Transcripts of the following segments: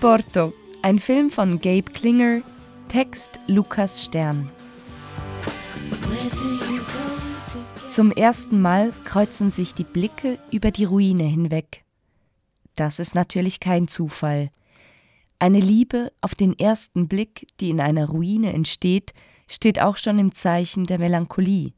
Porto, ein Film von Gabe Klinger, Text Lukas Stern. Zum ersten Mal kreuzen sich die Blicke über die Ruine hinweg. Das ist natürlich kein Zufall. Eine Liebe auf den ersten Blick, die in einer Ruine entsteht, steht auch schon im Zeichen der Melancholie,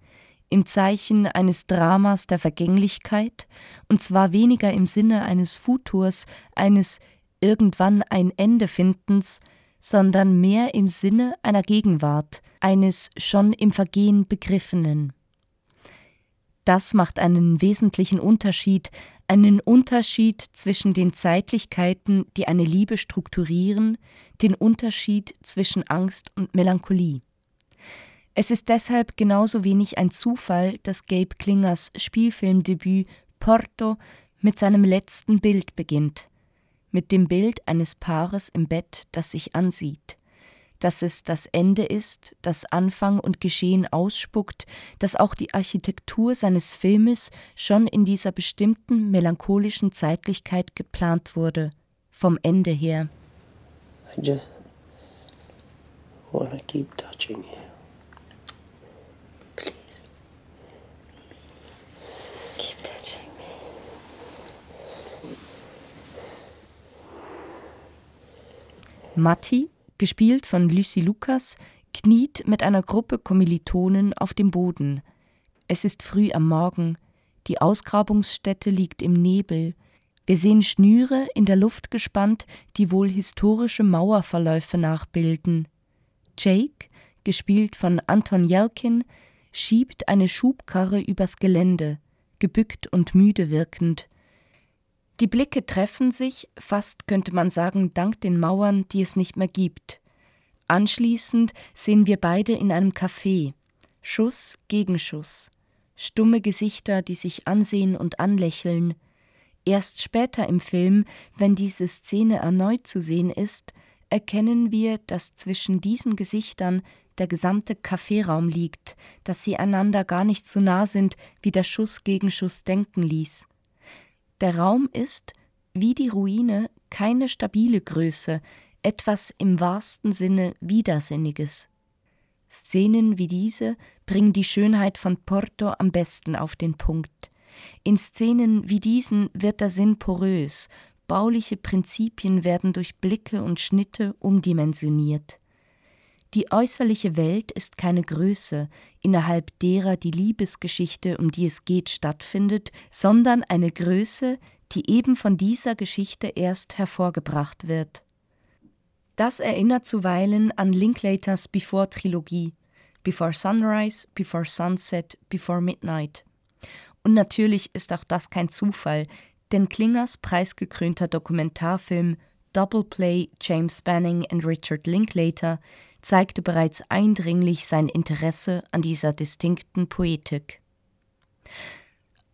im Zeichen eines Dramas der Vergänglichkeit, und zwar weniger im Sinne eines Futurs, eines irgendwann ein Ende findens, sondern mehr im Sinne einer Gegenwart, eines schon im Vergehen Begriffenen. Das macht einen wesentlichen Unterschied, einen Unterschied zwischen den Zeitlichkeiten, die eine Liebe strukturieren, den Unterschied zwischen Angst und Melancholie. Es ist deshalb genauso wenig ein Zufall, dass Gabe Klingers Spielfilmdebüt Porto mit seinem letzten Bild beginnt mit dem Bild eines Paares im Bett, das sich ansieht, dass es das Ende ist, das Anfang und Geschehen ausspuckt, dass auch die Architektur seines Filmes schon in dieser bestimmten melancholischen Zeitlichkeit geplant wurde, vom Ende her. I just wanna keep touching you. Matti, gespielt von Lucy Lucas, kniet mit einer Gruppe Kommilitonen auf dem Boden. Es ist früh am Morgen, die Ausgrabungsstätte liegt im Nebel. Wir sehen Schnüre in der Luft gespannt, die wohl historische Mauerverläufe nachbilden. Jake, gespielt von Anton Jelkin, schiebt eine Schubkarre übers Gelände, gebückt und müde wirkend. Die Blicke treffen sich, fast könnte man sagen, dank den Mauern, die es nicht mehr gibt. Anschließend sehen wir beide in einem Café. Schuss gegen Schuss. Stumme Gesichter, die sich ansehen und anlächeln. Erst später im Film, wenn diese Szene erneut zu sehen ist, erkennen wir, dass zwischen diesen Gesichtern der gesamte Kaffeeraum liegt, dass sie einander gar nicht so nah sind, wie der Schuss gegen Schuss denken ließ. Der Raum ist, wie die Ruine, keine stabile Größe, etwas im wahrsten Sinne Widersinniges. Szenen wie diese bringen die Schönheit von Porto am besten auf den Punkt. In Szenen wie diesen wird der Sinn porös, bauliche Prinzipien werden durch Blicke und Schnitte umdimensioniert. Die äußerliche Welt ist keine Größe, innerhalb derer die Liebesgeschichte, um die es geht, stattfindet, sondern eine Größe, die eben von dieser Geschichte erst hervorgebracht wird. Das erinnert zuweilen an Linklaters Before-Trilogie Before Sunrise, Before Sunset, Before Midnight. Und natürlich ist auch das kein Zufall, denn Klingers preisgekrönter Dokumentarfilm Double Play James Banning and Richard Linklater zeigte bereits eindringlich sein Interesse an dieser distinkten Poetik.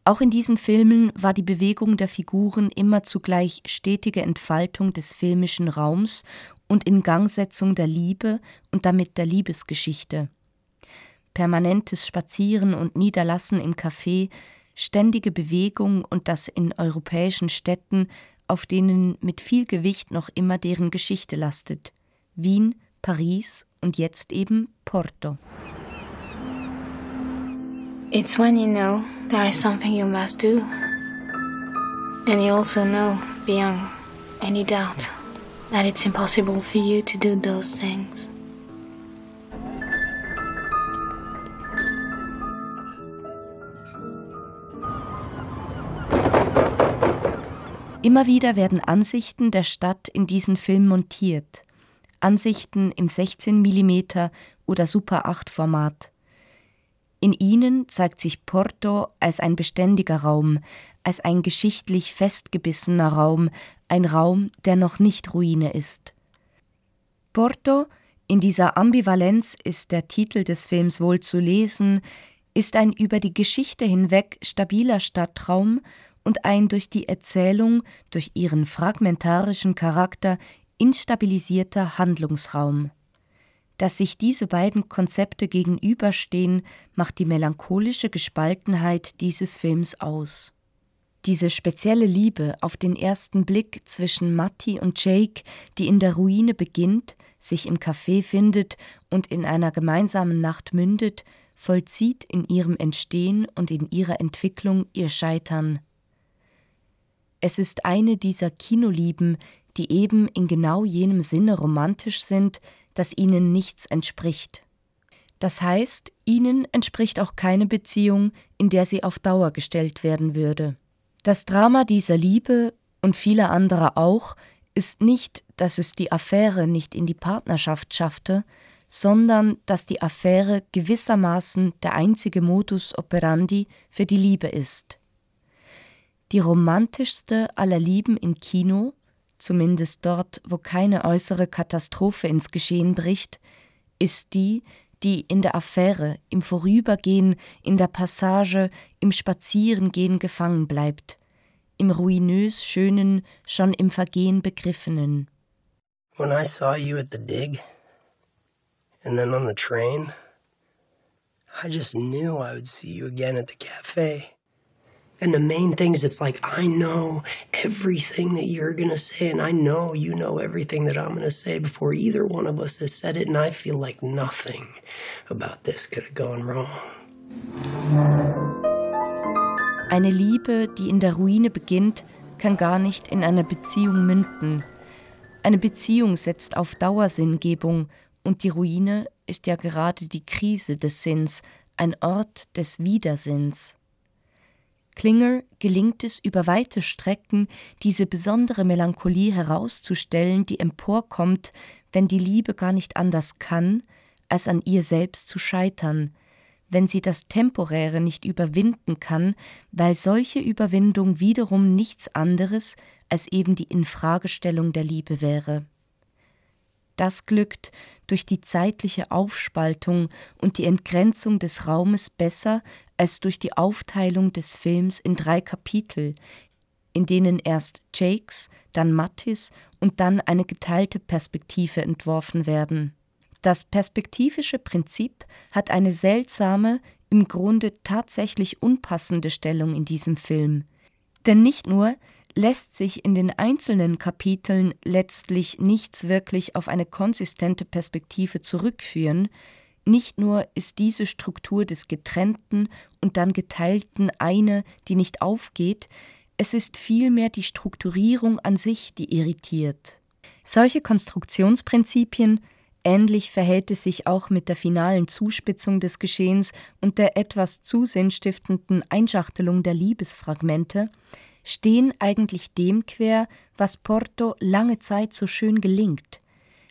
Auch in diesen Filmen war die Bewegung der Figuren immer zugleich stetige Entfaltung des filmischen Raums und Ingangsetzung der Liebe und damit der Liebesgeschichte. Permanentes Spazieren und Niederlassen im Café, ständige Bewegung und das in europäischen Städten, auf denen mit viel Gewicht noch immer deren Geschichte lastet. Wien, Paris und jetzt eben Porto. It's when you know there is something you must do. And you also know, beyond any doubt, that it's impossible for you to do those things. Immer wieder werden Ansichten der Stadt in diesen Film montiert. Ansichten im 16 mm oder Super 8 Format. In ihnen zeigt sich Porto als ein beständiger Raum, als ein geschichtlich festgebissener Raum, ein Raum, der noch nicht Ruine ist. Porto, in dieser Ambivalenz ist der Titel des Films wohl zu lesen, ist ein über die Geschichte hinweg stabiler Stadtraum und ein durch die Erzählung, durch ihren fragmentarischen Charakter instabilisierter Handlungsraum. Dass sich diese beiden Konzepte gegenüberstehen, macht die melancholische Gespaltenheit dieses Films aus. Diese spezielle Liebe auf den ersten Blick zwischen Matti und Jake, die in der Ruine beginnt, sich im Café findet und in einer gemeinsamen Nacht mündet, vollzieht in ihrem Entstehen und in ihrer Entwicklung ihr Scheitern. Es ist eine dieser Kinolieben, die eben in genau jenem Sinne romantisch sind, dass ihnen nichts entspricht. Das heißt, ihnen entspricht auch keine Beziehung, in der sie auf Dauer gestellt werden würde. Das Drama dieser Liebe und vieler anderer auch ist nicht, dass es die Affäre nicht in die Partnerschaft schaffte, sondern dass die Affäre gewissermaßen der einzige Modus operandi für die Liebe ist. Die romantischste aller Lieben im Kino, zumindest dort, wo keine äußere Katastrophe ins Geschehen bricht, ist die, die in der Affäre, im Vorübergehen, in der Passage, im Spazierengehen gefangen bleibt, im ruinös Schönen, schon im Vergehen Begriffenen. When I saw you at the dig, and then on the train, I just knew I would see you again at the cafe. And the main thing is, it's like, I know everything that you're going to say, and I know you know everything that I'm going to say before either one of us has said it, and I feel like nothing about this could have gone wrong. Eine Liebe, die in der Ruine beginnt, kann gar nicht in einer Beziehung münden. Eine Beziehung setzt auf Dauersinngebung, und die Ruine ist ja gerade die Krise des Sinns, ein Ort des Widersinns. Klinger gelingt es über weite Strecken, diese besondere Melancholie herauszustellen, die emporkommt, wenn die Liebe gar nicht anders kann, als an ihr selbst zu scheitern, wenn sie das Temporäre nicht überwinden kann, weil solche Überwindung wiederum nichts anderes als eben die Infragestellung der Liebe wäre. Das glückt durch die zeitliche Aufspaltung und die Entgrenzung des Raumes besser als durch die Aufteilung des Films in drei Kapitel, in denen erst Jakes, dann Mattis und dann eine geteilte Perspektive entworfen werden. Das perspektivische Prinzip hat eine seltsame, im Grunde tatsächlich unpassende Stellung in diesem Film. Denn nicht nur lässt sich in den einzelnen Kapiteln letztlich nichts wirklich auf eine konsistente Perspektive zurückführen, nicht nur ist diese Struktur des getrennten und dann geteilten eine, die nicht aufgeht, es ist vielmehr die Strukturierung an sich, die irritiert. Solche Konstruktionsprinzipien Ähnlich verhält es sich auch mit der finalen Zuspitzung des Geschehens und der etwas zu sinnstiftenden Einschachtelung der Liebesfragmente, stehen eigentlich dem quer, was Porto lange Zeit so schön gelingt,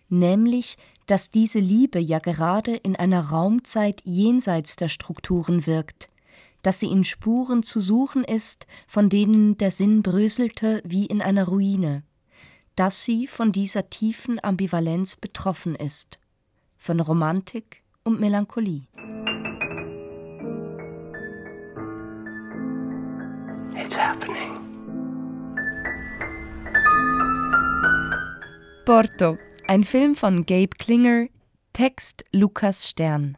nämlich, dass diese Liebe ja gerade in einer Raumzeit jenseits der Strukturen wirkt, dass sie in Spuren zu suchen ist, von denen der Sinn bröselte wie in einer Ruine, dass sie von dieser tiefen Ambivalenz betroffen ist, von Romantik und Melancholie. It's happening. Porto, ein Film von Gabe Klinger, Text Lukas Stern.